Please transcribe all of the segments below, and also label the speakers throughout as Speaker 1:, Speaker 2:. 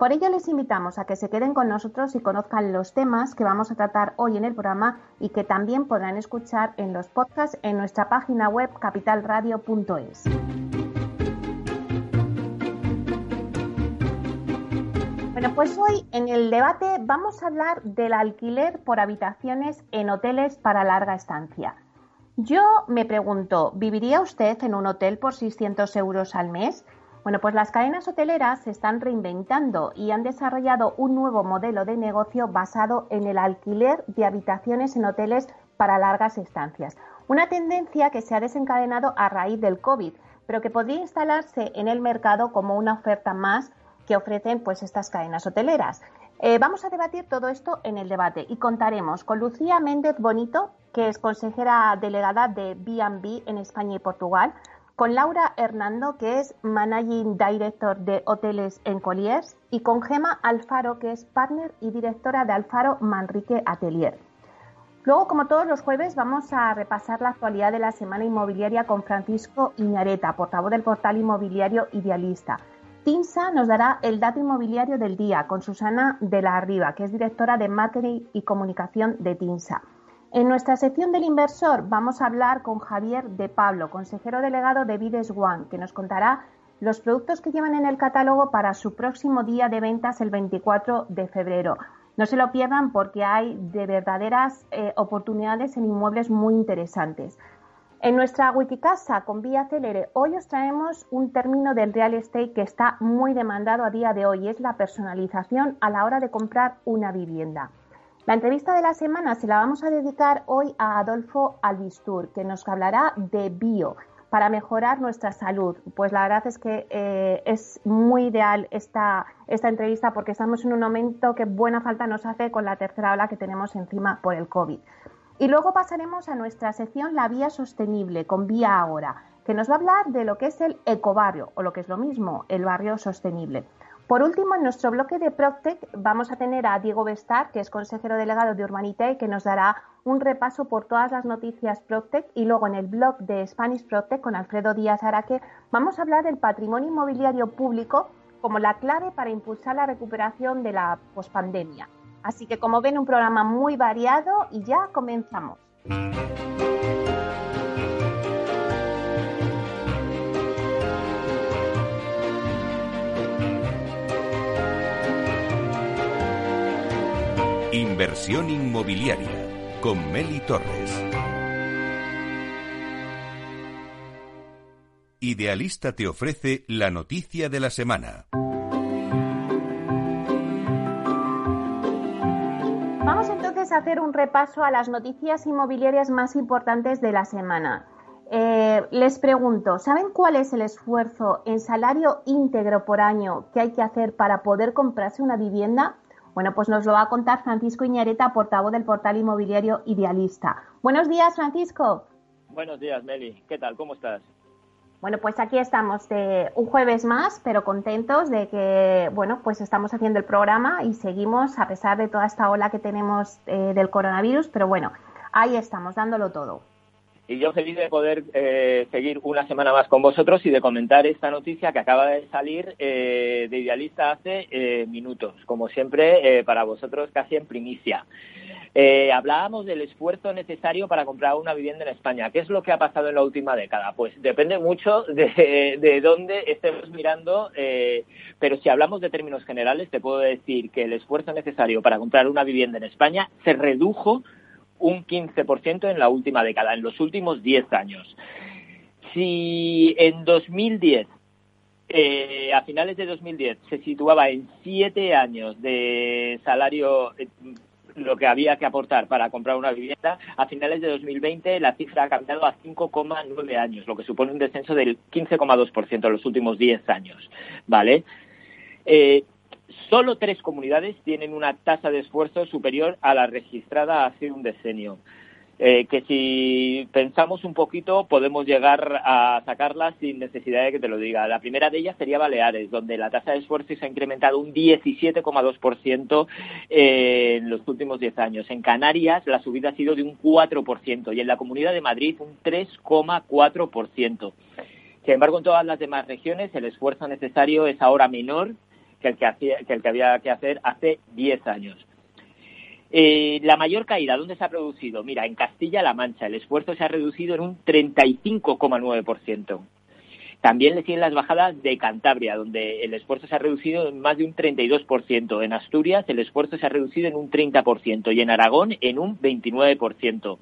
Speaker 1: Por ello les invitamos a que se queden con nosotros y conozcan los temas que vamos a tratar hoy en el programa y que también podrán escuchar en los podcasts en nuestra página web capitalradio.es. Bueno, pues hoy en el debate vamos a hablar del alquiler por habitaciones en hoteles para larga estancia. Yo me pregunto, ¿viviría usted en un hotel por 600 euros al mes? Bueno, pues las cadenas hoteleras se están reinventando y han desarrollado un nuevo modelo de negocio basado en el alquiler de habitaciones en hoteles para largas estancias. Una tendencia que se ha desencadenado a raíz del COVID, pero que podría instalarse en el mercado como una oferta más que ofrecen pues estas cadenas hoteleras. Eh, vamos a debatir todo esto en el debate y contaremos con Lucía Méndez Bonito, que es consejera delegada de B&B en España y Portugal, con Laura Hernando, que es Managing Director de Hoteles en Colliers, y con Gema Alfaro, que es partner y directora de Alfaro Manrique Atelier. Luego, como todos los jueves, vamos a repasar la actualidad de la semana inmobiliaria con Francisco Iñareta, portavoz del portal inmobiliario Idealista. TINSA nos dará el dato inmobiliario del día con Susana de la Arriba, que es directora de Marketing y Comunicación de TINSA. En nuestra sección del inversor vamos a hablar con Javier de Pablo, consejero delegado de Vides One, que nos contará los productos que llevan en el catálogo para su próximo día de ventas el 24 de febrero. No se lo pierdan porque hay de verdaderas eh, oportunidades en inmuebles muy interesantes. En nuestra Wikicasa con Vía Celere, hoy os traemos un término del real estate que está muy demandado a día de hoy, es la personalización a la hora de comprar una vivienda. La entrevista de la semana se la vamos a dedicar hoy a Adolfo Albistur, que nos hablará de bio para mejorar nuestra salud. Pues la verdad es que eh, es muy ideal esta, esta entrevista porque estamos en un momento que buena falta nos hace con la tercera ola que tenemos encima por el COVID. Y luego pasaremos a nuestra sección La Vía Sostenible con Vía Ahora, que nos va a hablar de lo que es el ecobarrio, o lo que es lo mismo, el barrio sostenible. Por último, en nuestro bloque de Proctec vamos a tener a Diego Bestar, que es consejero delegado de Urbanité, que nos dará un repaso por todas las noticias Proctec. Y luego en el blog de Spanish Proctec con Alfredo Díaz Araque vamos a hablar del patrimonio inmobiliario público como la clave para impulsar la recuperación de la pospandemia. Así que como ven, un programa muy variado y ya comenzamos.
Speaker 2: Inversión inmobiliaria con Meli Torres. Idealista te ofrece la noticia de la semana.
Speaker 1: a hacer un repaso a las noticias inmobiliarias más importantes de la semana. Eh, les pregunto, ¿saben cuál es el esfuerzo en salario íntegro por año que hay que hacer para poder comprarse una vivienda? Bueno, pues nos lo va a contar Francisco Iñareta, portavoz del portal inmobiliario Idealista. Buenos días, Francisco.
Speaker 3: Buenos días, Meli. ¿Qué tal? ¿Cómo estás?
Speaker 1: Bueno, pues aquí estamos de un jueves más, pero contentos de que, bueno, pues estamos haciendo el programa y seguimos a pesar de toda esta ola que tenemos eh, del coronavirus, pero bueno, ahí estamos dándolo todo.
Speaker 3: Y yo feliz de poder eh, seguir una semana más con vosotros y de comentar esta noticia que acaba de salir eh, de Idealista hace minutos, como siempre, para vosotros casi en primicia. Eh, hablábamos del esfuerzo necesario para comprar una vivienda en España. ¿Qué es lo que ha pasado en la última década? Pues depende mucho de, de dónde estemos mirando, eh, pero si hablamos de términos generales, te puedo decir que el esfuerzo necesario para comprar una vivienda en España se redujo un 15% en la última década, en los últimos 10 años. Si en 2010 eh, a finales de 2010 se situaba en siete años de salario eh, lo que había que aportar para comprar una vivienda. A finales de 2020 la cifra ha cambiado a 5,9 años, lo que supone un descenso del 15,2% en los últimos 10 años. ¿Vale? Eh, solo tres comunidades tienen una tasa de esfuerzo superior a la registrada hace un decenio. Eh, que si pensamos un poquito podemos llegar a sacarlas sin necesidad de que te lo diga. La primera de ellas sería Baleares, donde la tasa de esfuerzo se ha incrementado un 17,2% en los últimos 10 años. En Canarias la subida ha sido de un 4% y en la Comunidad de Madrid un 3,4%. Sin embargo, en todas las demás regiones el esfuerzo necesario es ahora menor que el que, hacía, que, el que había que hacer hace 10 años. Eh, la mayor caída, ¿dónde se ha producido? Mira, en Castilla-La Mancha el esfuerzo se ha reducido en un 35,9%. También le siguen las bajadas de Cantabria, donde el esfuerzo se ha reducido en más de un 32%. En Asturias el esfuerzo se ha reducido en un 30% y en Aragón en un 29%.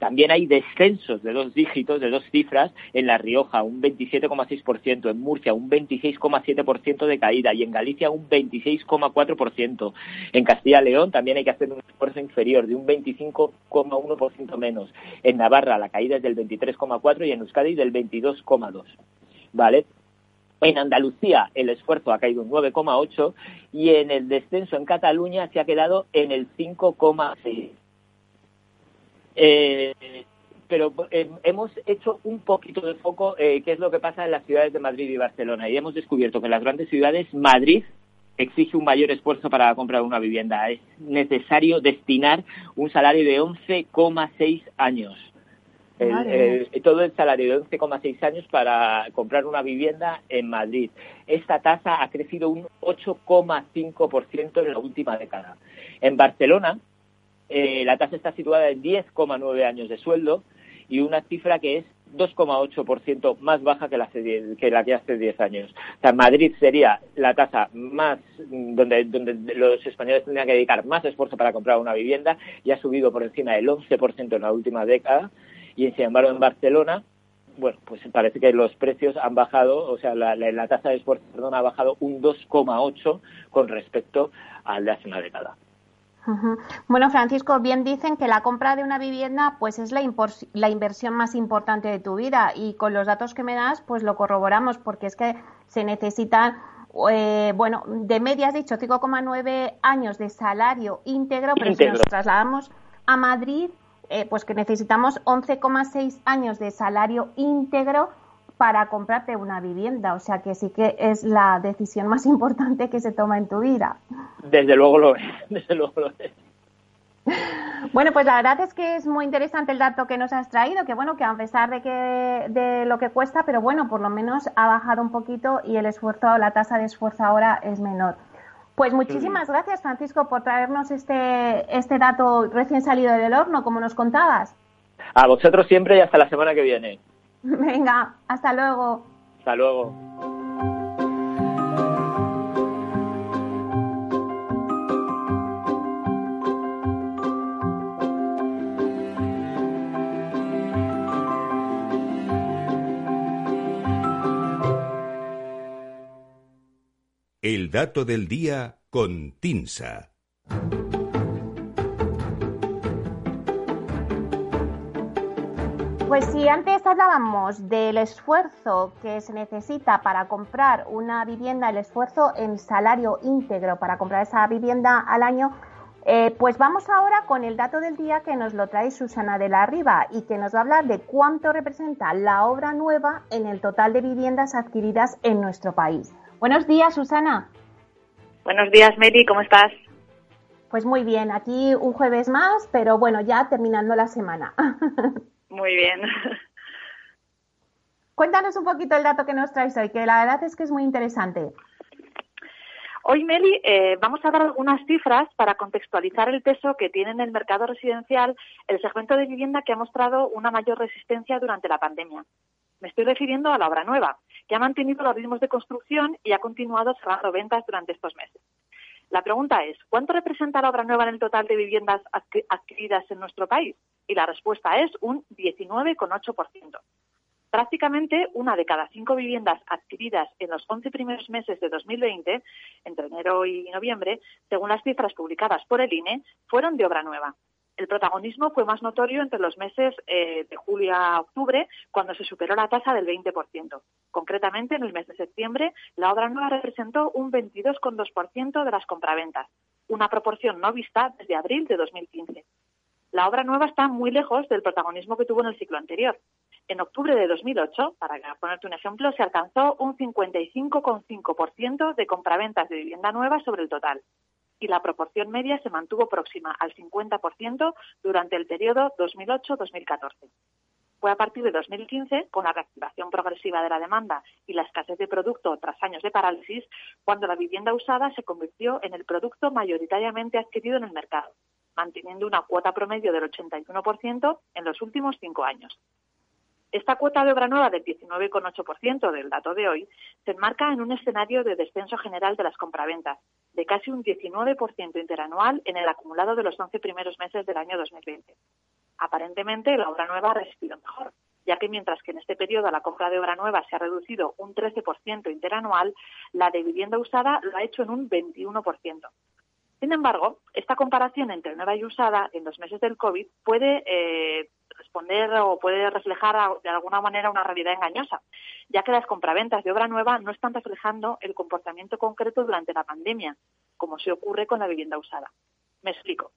Speaker 3: También hay descensos de dos dígitos, de dos cifras, en La Rioja, un 27,6%, en Murcia, un 26,7% de caída y en Galicia un 26,4%. En Castilla y León también hay que hacer un esfuerzo inferior de un 25,1% menos. En Navarra la caída es del 23,4% y en Euskadi del 22,2%. ¿Vale? En Andalucía el esfuerzo ha caído un 9,8 y en el descenso en Cataluña se ha quedado en el 5,6. Eh, pero eh, hemos hecho un poquito de foco eh, qué es lo que pasa en las ciudades de Madrid y Barcelona y hemos descubierto que en las grandes ciudades Madrid exige un mayor esfuerzo para comprar una vivienda. Es necesario destinar un salario de 11,6 años. todo el salario de 11,6 años para comprar una vivienda en Madrid. Esta tasa ha crecido un 8,5% en la última década. En Barcelona, eh, la tasa está situada en 10,9 años de sueldo y una cifra que es 2,8% más baja que la, que la que hace 10 años. O sea, Madrid sería la tasa más donde, donde los españoles tendrían que dedicar más esfuerzo para comprar una vivienda y ha subido por encima del 11% en la última década y sin embargo en Barcelona bueno, pues parece que los precios han bajado, o sea, la, la tasa de esfuerzo perdón, ha bajado un 2,8 con respecto al de hace una década.
Speaker 1: Bueno, Francisco, bien dicen que la compra de una vivienda pues es la, la, inversión más importante de tu vida. Y con los datos que me das pues lo corroboramos porque es que se necesitan, eh, bueno, de media has dicho 5,9 años de salario íntegro, pero si nos trasladamos a Madrid eh, pues que necesitamos 11,6 años de salario íntegro para comprarte una vivienda. O sea que sí que es la decisión más importante que se toma en tu vida.
Speaker 3: Desde luego lo es, desde luego lo es.
Speaker 1: Bueno, pues la verdad es que es muy interesante el dato que nos has traído, que bueno, que a pesar de que de lo que cuesta, pero bueno, por lo menos ha bajado un poquito y el esfuerzo, la tasa de esfuerzo ahora es menor. Pues muchísimas gracias, Francisco, por traernos este, este dato recién salido del horno, como nos contabas.
Speaker 3: A vosotros siempre y hasta la semana que viene.
Speaker 1: Venga, hasta luego.
Speaker 3: Hasta luego.
Speaker 2: El dato del día con Tinsa.
Speaker 1: Pues si antes hablábamos del esfuerzo que se necesita para comprar una vivienda, el esfuerzo en salario íntegro para comprar esa vivienda al año, eh, pues vamos ahora con el dato del día que nos lo trae Susana de la Riva y que nos va a hablar de cuánto representa la obra nueva en el total de viviendas adquiridas en nuestro país. Buenos días, Susana.
Speaker 4: Buenos días, Meli, ¿cómo estás?
Speaker 1: Pues muy bien, aquí un jueves más, pero bueno, ya terminando la semana.
Speaker 4: Muy bien.
Speaker 1: Cuéntanos un poquito el dato que nos traes hoy, que la verdad es que es muy interesante.
Speaker 4: Hoy, Meli, eh, vamos a dar algunas cifras para contextualizar el peso que tiene en el mercado residencial el segmento de vivienda que ha mostrado una mayor resistencia durante la pandemia. Me estoy refiriendo a la obra nueva, que ha mantenido los ritmos de construcción y ha continuado cerrando ventas durante estos meses. La pregunta es, ¿cuánto representa la obra nueva en el total de viviendas adquiridas en nuestro país? Y la respuesta es un 19,8%. Prácticamente una de cada cinco viviendas adquiridas en los 11 primeros meses de 2020, entre enero y noviembre, según las cifras publicadas por el INE, fueron de obra nueva. El protagonismo fue más notorio entre los meses eh, de julio a octubre, cuando se superó la tasa del 20%. Concretamente, en el mes de septiembre, la obra nueva representó un 22,2% de las compraventas, una proporción no vista desde abril de 2015. La obra nueva está muy lejos del protagonismo que tuvo en el ciclo anterior. En octubre de 2008, para ponerte un ejemplo, se alcanzó un 55,5% de compraventas de vivienda nueva sobre el total y la proporción media se mantuvo próxima al 50% durante el periodo 2008-2014. Fue a partir de 2015, con la reactivación progresiva de la demanda y la escasez de producto tras años de parálisis, cuando la vivienda usada se convirtió en el producto mayoritariamente adquirido en el mercado, manteniendo una cuota promedio del 81% en los últimos cinco años. Esta cuota de obra nueva del 19,8% del dato de hoy se enmarca en un escenario de descenso general de las compraventas, de casi un 19% interanual en el acumulado de los 11 primeros meses del año 2020. Aparentemente, la obra nueva ha mejor, ya que mientras que en este periodo la compra de obra nueva se ha reducido un 13% interanual, la de vivienda usada lo ha hecho en un 21%. Sin embargo, esta comparación entre nueva y usada en los meses del COVID puede eh, responder o puede reflejar de alguna manera una realidad engañosa, ya que las compraventas de obra nueva no están reflejando el comportamiento concreto durante la pandemia, como se ocurre con la vivienda usada. Me explico.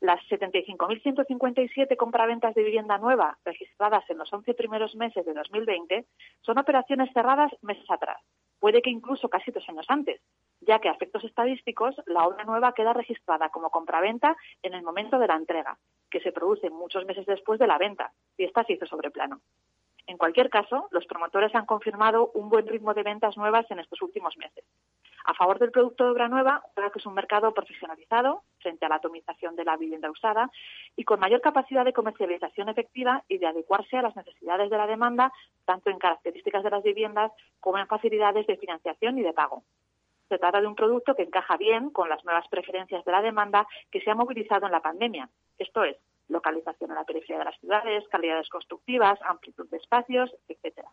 Speaker 4: Las 75.157 compraventas de vivienda nueva registradas en los 11 primeros meses de 2020 son operaciones cerradas meses atrás, puede que incluso casi dos años antes, ya que a efectos estadísticos la obra nueva queda registrada como compraventa en el momento de la entrega, que se produce muchos meses después de la venta, y esta se hizo sobre plano. En cualquier caso, los promotores han confirmado un buen ritmo de ventas nuevas en estos últimos meses. A favor del producto de obra nueva, creo que es un mercado profesionalizado frente a la atomización de la vivienda usada y con mayor capacidad de comercialización efectiva y de adecuarse a las necesidades de la demanda, tanto en características de las viviendas como en facilidades de financiación y de pago. Se trata de un producto que encaja bien con las nuevas preferencias de la demanda que se ha movilizado en la pandemia. Esto es, localización en la periferia de las ciudades, calidades constructivas, amplitud de espacios, etcétera.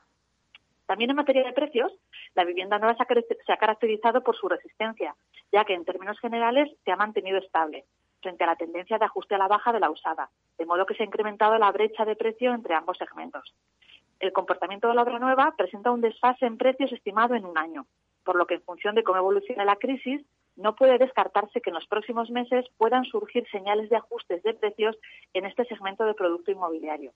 Speaker 4: También en materia de precios, la vivienda nueva se ha caracterizado por su resistencia, ya que en términos generales se ha mantenido estable frente a la tendencia de ajuste a la baja de la usada, de modo que se ha incrementado la brecha de precio entre ambos segmentos. El comportamiento de la obra nueva presenta un desfase en precios estimado en un año, por lo que en función de cómo evolucione la crisis, no puede descartarse que en los próximos meses puedan surgir señales de ajustes de precios en este segmento de producto inmobiliario.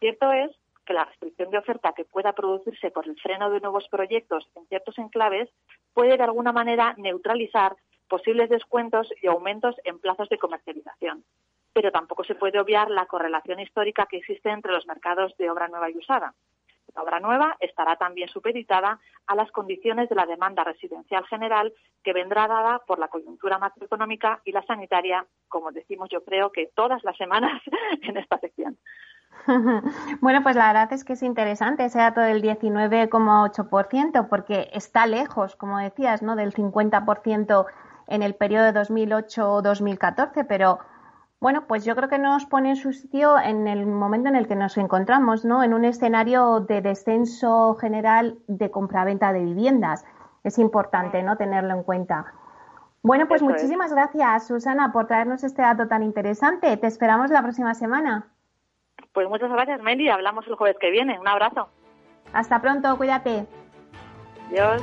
Speaker 4: Cierto es que la restricción de oferta que pueda producirse por el freno de nuevos proyectos en ciertos enclaves puede de alguna manera neutralizar posibles descuentos y aumentos en plazos de comercialización. Pero tampoco se puede obviar la correlación histórica que existe entre los mercados de obra nueva y usada. La obra nueva estará también supeditada a las condiciones de la demanda residencial general que vendrá dada por la coyuntura macroeconómica y la sanitaria, como decimos yo creo que todas las semanas en esta sección.
Speaker 1: Bueno, pues la verdad es que es interesante ese dato del 19,8%, porque está lejos, como decías, ¿no? del 50% en el periodo de 2008-2014, pero bueno, pues yo creo que nos pone en su sitio en el momento en el que nos encontramos, ¿no? En un escenario de descenso general de compraventa de viviendas. Es importante, ¿no? Tenerlo en cuenta. Bueno, pues muchísimas gracias, Susana, por traernos este dato tan interesante. Te esperamos la próxima semana.
Speaker 4: Pues muchas gracias, Meli. Hablamos el jueves que viene. Un abrazo.
Speaker 1: Hasta pronto, cuídate.
Speaker 4: Adiós.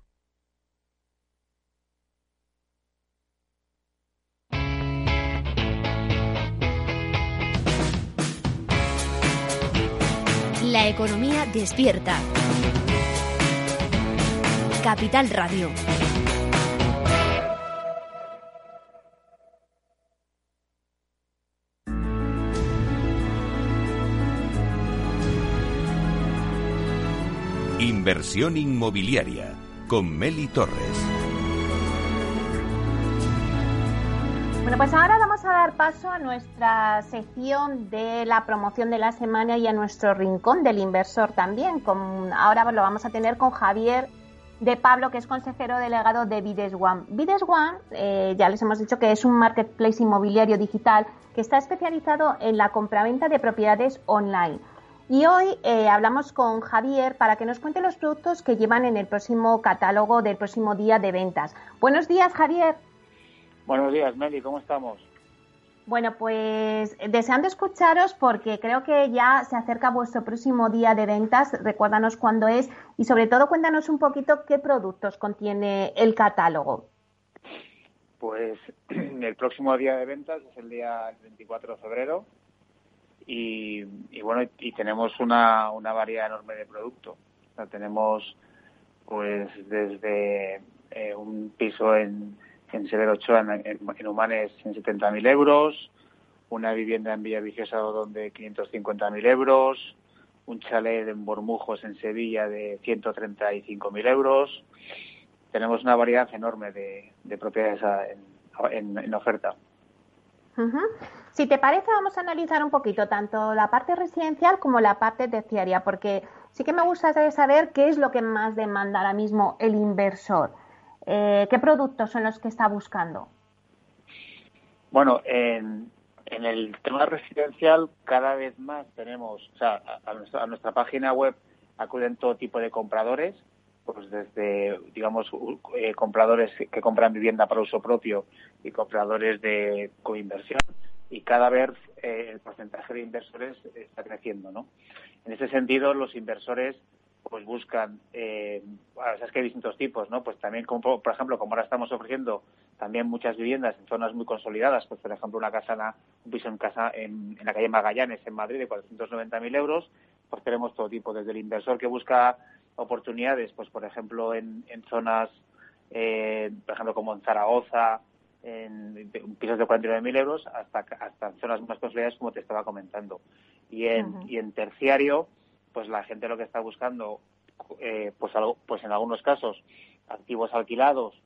Speaker 5: La economía despierta. Capital Radio.
Speaker 2: Inversión inmobiliaria con Meli Torres.
Speaker 1: Bueno, pues ahora vamos a dar paso a nuestra sección de la promoción de la semana y a nuestro rincón del inversor también. Con, ahora lo vamos a tener con Javier de Pablo, que es consejero delegado de Vides One. Vides One, eh, ya les hemos dicho que es un marketplace inmobiliario digital que está especializado en la compraventa de propiedades online. Y hoy eh, hablamos con Javier para que nos cuente los productos que llevan en el próximo catálogo del próximo día de ventas. Buenos días, Javier.
Speaker 6: Buenos días, Meli, ¿cómo estamos?
Speaker 1: Bueno, pues deseando escucharos porque creo que ya se acerca vuestro próximo día de ventas. Recuérdanos cuándo es y sobre todo cuéntanos un poquito qué productos contiene el catálogo.
Speaker 6: Pues el próximo día de ventas es el día 24 de febrero y, bueno, y tenemos una, una variedad enorme de productos. tenemos pues desde eh, un piso en en Severo Ochoa, en, en Humanes, en 70.000 euros, una vivienda en Villaviciosa de 550.000 euros, un chalet en Bormujos, en Sevilla, de 135.000 euros. Tenemos una variedad enorme de, propiedades en, oferta.
Speaker 1: Si te parece, vamos a analizar un poquito tanto la parte residencial como la parte terciaria, porque sí que me gustaría saber qué es lo que más demanda ahora mismo el inversor. Eh, ¿Qué productos son los que está buscando?
Speaker 6: Bueno, en, el tema residencial cada vez más tenemos, o sea, a, nuestra, página web acuden todo tipo de compradores, pues desde, digamos, eh, compradores que compran vivienda para uso propio y compradores de coinversión y cada vez eh, el porcentaje de inversores está creciendo, ¿no? En ese sentido, los inversores pues buscan, eh, es que hay distintos tipos, ¿no? Pues también, como, por ejemplo, como ahora estamos ofreciendo también muchas viviendas en zonas muy consolidadas, pues por ejemplo una casa, un piso en casa en, la calle Magallanes, en Madrid, de 490.000 euros, pues tenemos todo tipo, desde el inversor que busca oportunidades, pues por ejemplo en, zonas, eh, por ejemplo como en Zaragoza, en, pisos de 49.000 euros, hasta, hasta zonas más consolidadas como te estaba comentando. Y en, y en terciario, pues la gente lo que está buscando, eh, pues, algo, pues en algunos casos, activos alquilados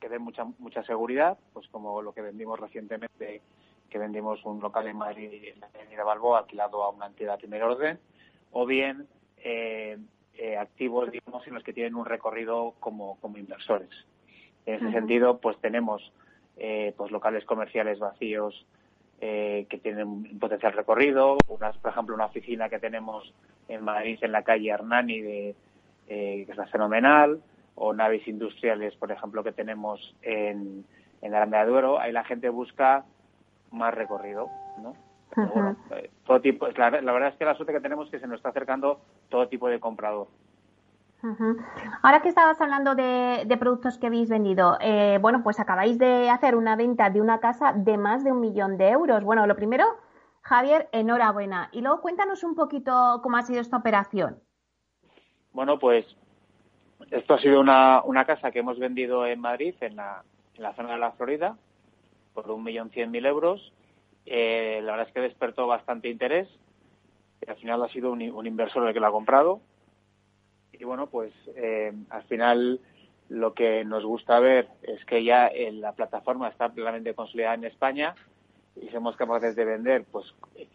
Speaker 6: que den mucha, mucha seguridad, pues como lo que vendimos recientemente, que vendimos un local en Madrid, en la Avenida Balboa, alquilado a una entidad de primer orden, o bien eh, eh, activos, digamos, en los que tienen un recorrido como, como inversores. En ese sentido, pues tenemos pues locales comerciales vacíos eh, que tienen un potencial recorrido, unas, por ejemplo, una oficina que tenemos en Madrid, en la calle Hernani, de, eh, que es fenomenal, o naves industriales, por ejemplo, que tenemos en, en Aranda de Duero, ahí la gente busca más recorrido, ¿no? Eh, todo tipo, la, la, verdad es que la suerte que tenemos es que se nos está acercando todo tipo de comprador.
Speaker 1: Ahora que estabas hablando de, productos que habéis vendido, eh, bueno, pues acabáis de hacer una venta de una casa de más de un millón de euros. Bueno, lo primero, Javier, enhorabuena. Y luego cuéntanos un poquito cómo ha sido esta operación.
Speaker 6: Bueno, pues esto ha sido una, casa que hemos vendido en Madrid, en la, en la zona de la Florida, por un millón cien mil euros. Eh, la verdad es que despertó bastante interés. Y al final ha sido un, un inversor el que lo ha comprado y bueno, pues eh, al final lo que nos gusta ver es que ya la plataforma está plenamente consolidada en España y somos capaces de vender, pues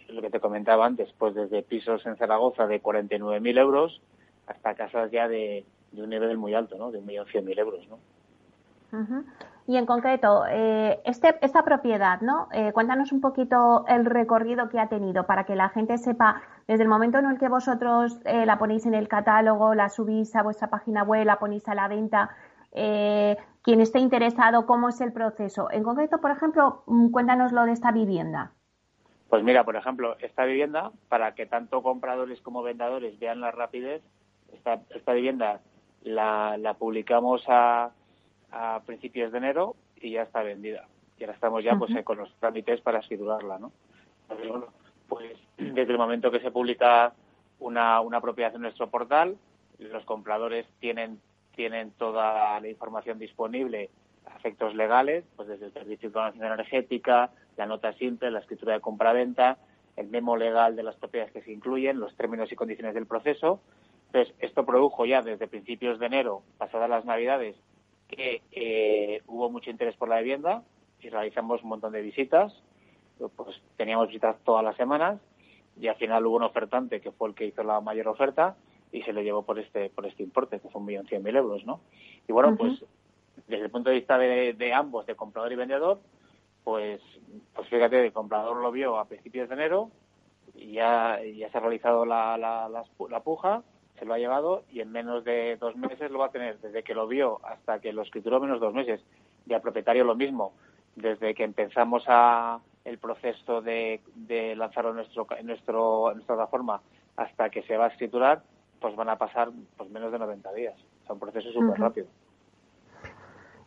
Speaker 6: lo que te comentaba antes, pues desde pisos en Zaragoza de 49.000 euros hasta casas ya de, un nivel muy alto, ¿no? De 1.100.000 euros, ¿no?
Speaker 1: Y en concreto, eh, este, esta propiedad, ¿no? Eh, cuéntanos un poquito el recorrido que ha tenido para que la gente sepa desde el momento en el que vosotros eh, la ponéis en el catálogo, la subís a vuestra página web, la ponéis a la venta, eh, quien esté interesado, ¿cómo es el proceso? En concreto, por ejemplo, mm, cuéntanos lo de esta vivienda.
Speaker 6: Pues mira, por ejemplo, esta vivienda, para que tanto compradores como vendedores vean la rapidez, esta, esta vivienda la, publicamos a, principios de enero y ya está vendida. Y ahora estamos ya pues con los trámites para escriturarla, ¿no? Pues desde el momento que se publica una, una propiedad en nuestro portal, los compradores tienen, tienen toda la información disponible a efectos legales, pues desde el Servicio de Información Energética, la nota simple, la escritura de compraventa, el memo legal de las propiedades que se incluyen, los términos y condiciones del proceso. Entonces, esto produjo ya desde principios de enero, pasadas las Navidades, que eh, hubo mucho interés por la vivienda y realizamos un montón de visitas. Pues teníamos visitas todas las semanas y al final hubo un ofertante que fue el que hizo la mayor oferta y se le llevó por este por este importe, que fue un millón cien mil euros, ¿no? Y bueno, pues desde el punto de vista de ambos, de comprador y vendedor, pues, pues fíjate, el comprador lo vio a principios de enero y ya, ya se ha realizado la, la, la, puja, se lo ha llevado y en menos de dos meses lo va a tener. Desde que lo vio hasta que lo escrituró, menos dos meses. Y al propietario lo mismo. Desde que empezamos a el proceso de, de lanzarlo en, nuestro, en, nuestro, en nuestra plataforma hasta que se va a escriturar, pues van a pasar pues menos de 90 días. O sea, un proceso súper rápido.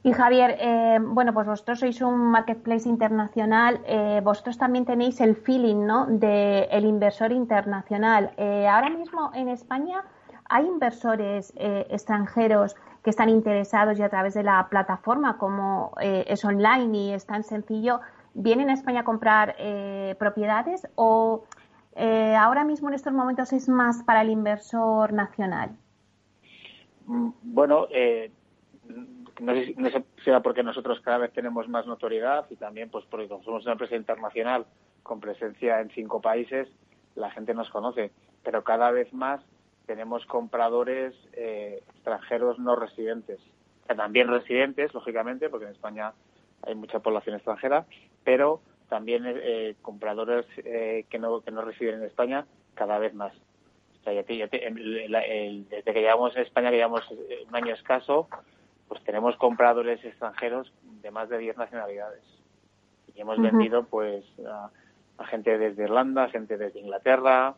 Speaker 1: Y Javier, eh, bueno, pues vosotros sois un marketplace internacional, eh, vosotros también tenéis el feeling, ¿no? De el inversor internacional. Eh, ahora mismo en España hay inversores extranjeros que están interesados y a través de la plataforma, como es online y es tan sencillo, vienen a España a comprar propiedades o ahora mismo en estos momentos es más para el inversor nacional.
Speaker 6: Mm, bueno, no sé, no sé si porque nosotros cada vez tenemos más notoriedad y también pues porque somos una empresa internacional con presencia en cinco países, la gente nos conoce, pero cada vez más tenemos compradores eh, extranjeros no residentes, también residentes, lógicamente, porque en España hay mucha población extranjera, pero también eh, compradores eh, que, no, que no residen en España cada vez más. O sea, desde que llevamos en España, que llevamos un año escaso, pues tenemos compradores extranjeros de más de 10 nacionalidades. Y hemos vendido pues a, gente desde Irlanda, gente desde Inglaterra,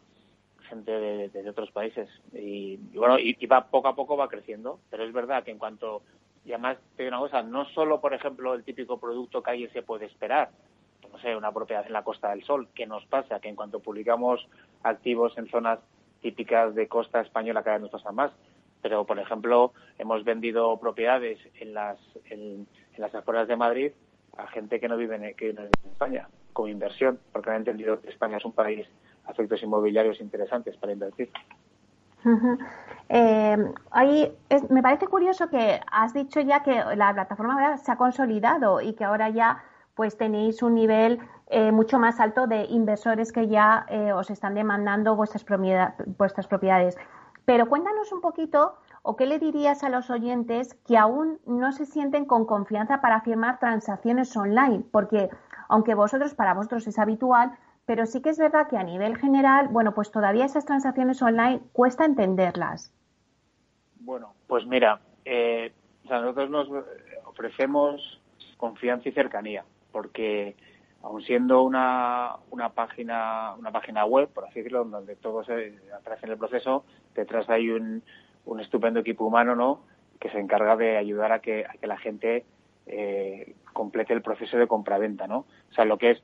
Speaker 6: gente de, otros países. Y, bueno, y, va poco a poco va creciendo, pero es verdad que en cuanto, y además te digo una cosa, no solo, por ejemplo, el típico producto que alguien se puede esperar, no sé, una propiedad en la Costa del Sol, que nos pasa que en cuanto publicamos activos en zonas típicas de costa española cada vez nos pasa más, pero por ejemplo hemos vendido propiedades en las en, las afueras de Madrid a gente que no vive en, que en España como inversión porque han entendido que España es un país a efectos inmobiliarios interesantes para invertir.
Speaker 1: Eh, me parece curioso que has dicho ya que la plataforma se ha consolidado y que ahora ya pues tenéis un nivel eh, mucho más alto de inversores que ya eh, os están demandando vuestras, vuestras propiedades. Pero cuéntanos un poquito, o qué le dirías a los oyentes que aún no se sienten con confianza para firmar transacciones online, porque aunque vosotros, para vosotros es habitual, pero sí que es verdad que a nivel general, bueno, pues todavía esas transacciones online cuesta entenderlas.
Speaker 6: Bueno, pues mira, eh, nosotros nos ofrecemos confianza y cercanía, porque aun siendo una, una página una página web, por así decirlo, donde todo se aparece en el proceso, detrás hay un, un estupendo equipo humano, ¿no? Que se encarga de ayudar a que, a que la gente eh, complete el proceso de compraventa, ¿no? O sea, lo que es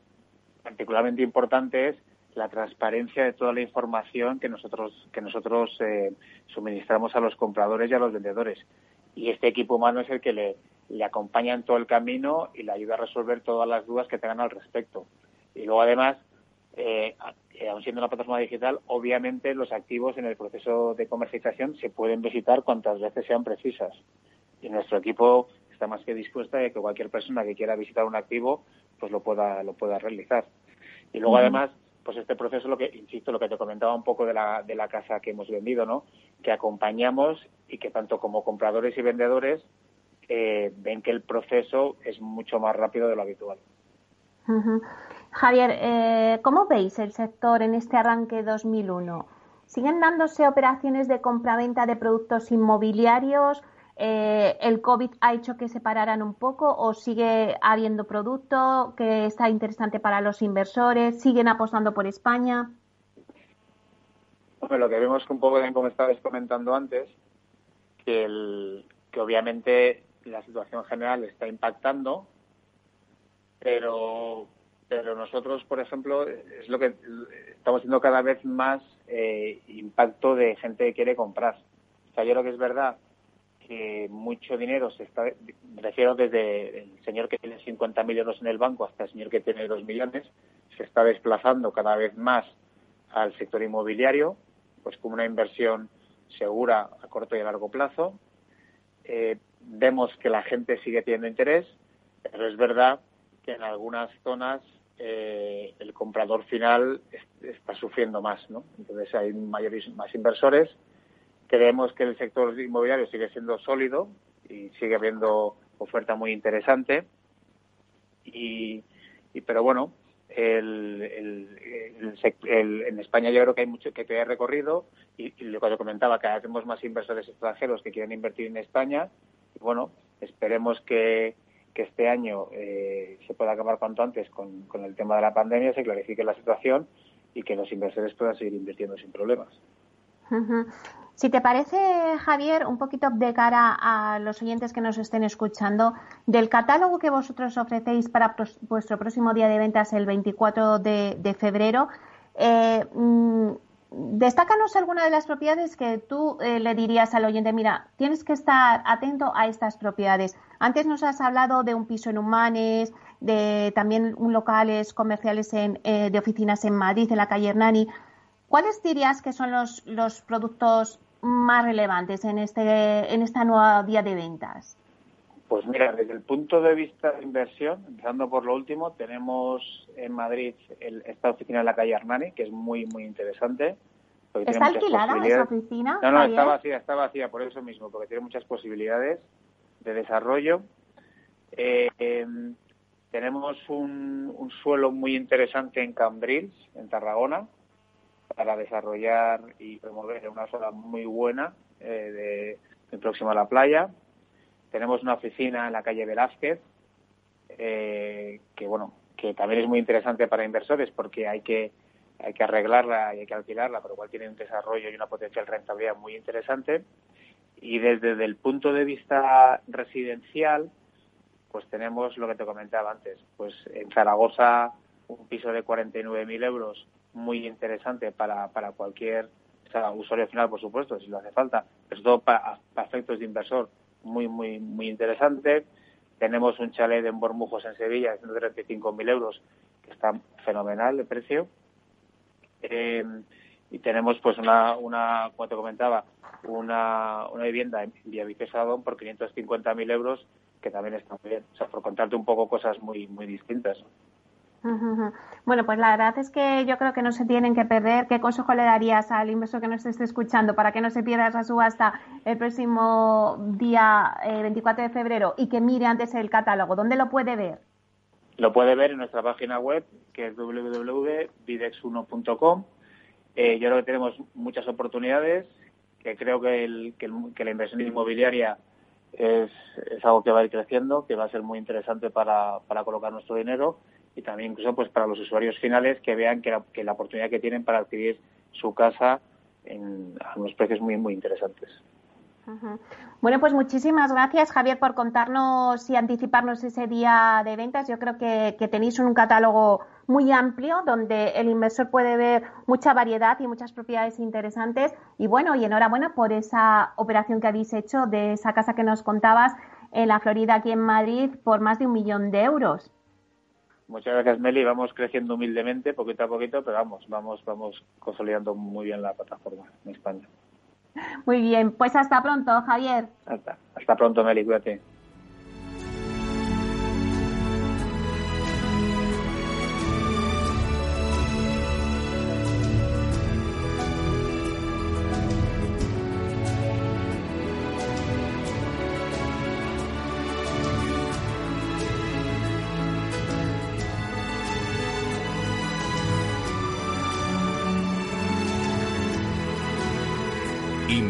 Speaker 6: particularmente importante es la transparencia de toda la información que nosotros que nosotros eh, suministramos a los compradores y a los vendedores. Y este equipo humano es el que le, acompaña en todo el camino y le ayuda a resolver todas las dudas que tengan al respecto. Y luego, además, eh, aun siendo una plataforma digital, obviamente los activos en el proceso de comercialización se pueden visitar cuantas veces sean precisas. Y nuestro equipo está más que dispuesta a que cualquier persona que quiera visitar un activo pues lo pueda lo pueda realizar. Y luego además pues este proceso lo que insisto lo que te comentaba un poco de la de la casa que hemos vendido, ¿no? Que acompañamos y que tanto como compradores y vendedores eh, ven que el proceso es mucho más rápido de lo habitual.
Speaker 1: Javier, eh, ¿cómo veis el sector en este arranque 2001? ¿Siguen dándose operaciones de compraventa de productos inmobiliarios? Eh, ¿El COVID ha hecho que se pararan un poco o sigue habiendo producto que está interesante para los inversores? ¿Siguen apostando por España?
Speaker 6: Lo que vemos que un poco, como estabas comentando antes, que, el, que obviamente la situación general está impactando, pero pero nosotros, por ejemplo, es lo que estamos viendo cada vez más eh, impacto de gente que quiere comprar. O sea, yo creo que es verdad que mucho dinero se está, me refiero desde el señor que tiene 50.000 euros en el banco hasta el señor que tiene 2 millones, se está desplazando cada vez más al sector inmobiliario, pues como una inversión segura a corto y a largo plazo. Eh, vemos que la gente sigue teniendo interés, pero es verdad que en algunas zonas eh, el comprador final está sufriendo más, ¿no? Entonces hay mayores, más inversores. Creemos que el sector inmobiliario sigue siendo sólido y sigue habiendo oferta muy interesante. Y, pero bueno, el, en España yo creo que hay mucho que hay recorrido y, lo que comentaba, que tenemos más inversores extranjeros que quieren invertir en España. Y bueno, esperemos que, este año eh, se pueda acabar cuanto antes con, el tema de la pandemia, se clarifique la situación y que los inversores puedan seguir invirtiendo sin problemas.
Speaker 1: Si te parece, Javier, un poquito de cara a los oyentes que nos estén escuchando, del catálogo que vosotros ofrecéis para vuestro próximo día de ventas, el 24 de, febrero, eh, mm, Destácanos alguna de las propiedades que tú eh, le dirías al oyente, mira, tienes que estar atento a estas propiedades. Antes nos has hablado de un piso en Humanes, de también locales comerciales en, eh, de oficinas en Madrid, en la calle Hernani. ¿Cuáles dirías que son los, los productos más relevantes en, este, en esta nueva vía de ventas?
Speaker 6: Pues mira, desde el punto de vista de inversión, empezando por lo último, tenemos en Madrid esta oficina en la calle Armani, que es muy, muy interesante.
Speaker 1: ¿Está alquilada esa oficina?
Speaker 6: No, no, está vacía, está vacía por eso mismo, porque tiene muchas posibilidades de desarrollo. Eh, em, tenemos un, suelo muy interesante en Cambrils, en Tarragona, para desarrollar y promover una zona muy buena eh, próxima a la playa. Tenemos una oficina en la calle Velázquez, eh, que bueno, que también es muy interesante para inversores porque hay que hay que arreglarla y hay que alquilarla, pero igual tiene un desarrollo y una potencial rentabilidad muy interesante. Y desde el punto de vista residencial, pues tenemos lo que te comentaba antes, pues en Zaragoza un piso de 49.000 euros muy interesante para, para cualquier usuario final, por supuesto, si lo hace falta, pero todo para, para efectos de inversor muy, muy, muy interesante. Tenemos un chalet en Bormujos, en Sevilla, de 135.000 euros, que está fenomenal de precio. Eh, y tenemos, pues, una, una, como te comentaba, una, una vivienda en Villavicesa por 550.000 euros, que también está muy bien. O sea, por contarte un poco cosas muy, muy distintas.
Speaker 1: Bueno, pues la verdad es que yo creo que no se tienen que perder. ¿Qué consejo le darías al inversor que nos esté escuchando para que no se pierda esa subasta el próximo día 24 eh, de febrero y que mire antes el catálogo? ¿Dónde lo puede ver?
Speaker 6: Lo puede ver en nuestra página web, que es www.videx1.com. Eh, yo creo que tenemos muchas oportunidades, que creo que, que, la inversión inmobiliaria es, es, algo que va a ir creciendo, que va a ser muy interesante para, para colocar nuestro dinero y también incluso pues para los usuarios finales que vean que la, que la oportunidad que tienen para adquirir su casa en, a unos precios muy muy interesantes.
Speaker 1: Bueno, pues muchísimas gracias, Javier, por contarnos y anticiparnos ese día de ventas. Yo creo que, que, tenéis un catálogo muy amplio donde el inversor puede ver mucha variedad y muchas propiedades interesantes. Y bueno, y enhorabuena por esa operación que habéis hecho de esa casa que nos contabas en la Florida, aquí en Madrid, por más de un millón de euros.
Speaker 6: Muchas gracias, Meli. Vamos creciendo humildemente, poquito a poquito, pero vamos, vamos, vamos consolidando muy bien la plataforma en España.
Speaker 1: Muy bien, pues hasta pronto, Javier.
Speaker 6: Hasta, hasta pronto, Meli, cuídate.